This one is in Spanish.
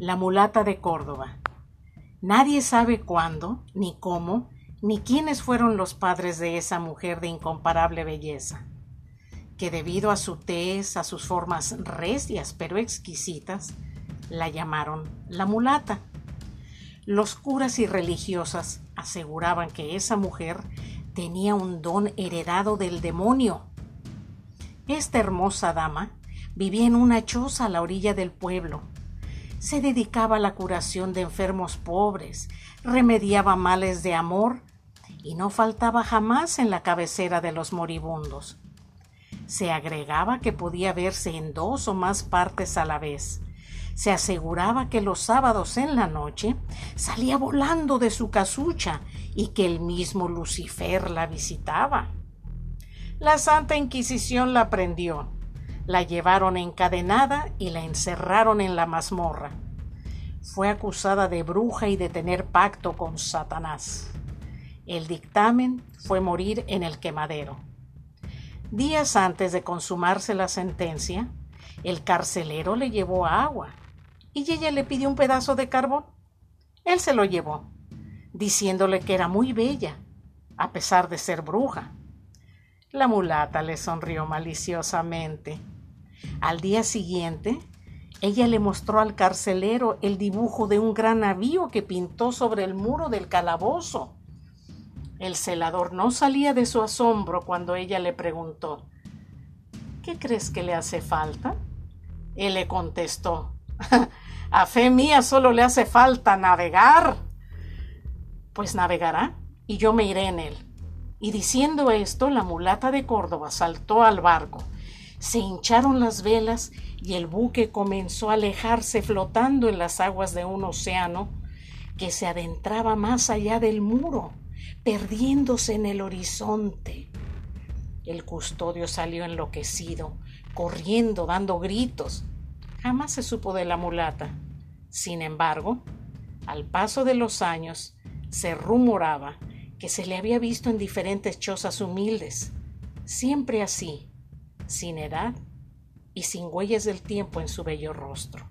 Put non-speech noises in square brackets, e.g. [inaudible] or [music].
La mulata de Córdoba. Nadie sabe cuándo, ni cómo, ni quiénes fueron los padres de esa mujer de incomparable belleza, que debido a su tez, a sus formas recias pero exquisitas, la llamaron la mulata. Los curas y religiosas aseguraban que esa mujer tenía un don heredado del demonio. Esta hermosa dama vivía en una choza a la orilla del pueblo, se dedicaba a la curación de enfermos pobres, remediaba males de amor y no faltaba jamás en la cabecera de los moribundos. Se agregaba que podía verse en dos o más partes a la vez. Se aseguraba que los sábados en la noche salía volando de su casucha y que el mismo Lucifer la visitaba. La Santa Inquisición la prendió la llevaron encadenada y la encerraron en la mazmorra. Fue acusada de bruja y de tener pacto con Satanás. El dictamen fue morir en el quemadero. Días antes de consumarse la sentencia, el carcelero le llevó agua y ella le pidió un pedazo de carbón. Él se lo llevó, diciéndole que era muy bella, a pesar de ser bruja. La mulata le sonrió maliciosamente al día siguiente, ella le mostró al carcelero el dibujo de un gran navío que pintó sobre el muro del calabozo. El celador no salía de su asombro cuando ella le preguntó ¿Qué crees que le hace falta? Él le contestó [laughs] A fe mía solo le hace falta navegar. Pues navegará y yo me iré en él. Y diciendo esto, la mulata de Córdoba saltó al barco se hincharon las velas y el buque comenzó a alejarse flotando en las aguas de un océano que se adentraba más allá del muro, perdiéndose en el horizonte. El custodio salió enloquecido, corriendo, dando gritos. Jamás se supo de la mulata. Sin embargo, al paso de los años, se rumoraba que se le había visto en diferentes chozas humildes, siempre así, sin edad y sin huellas del tiempo en su bello rostro.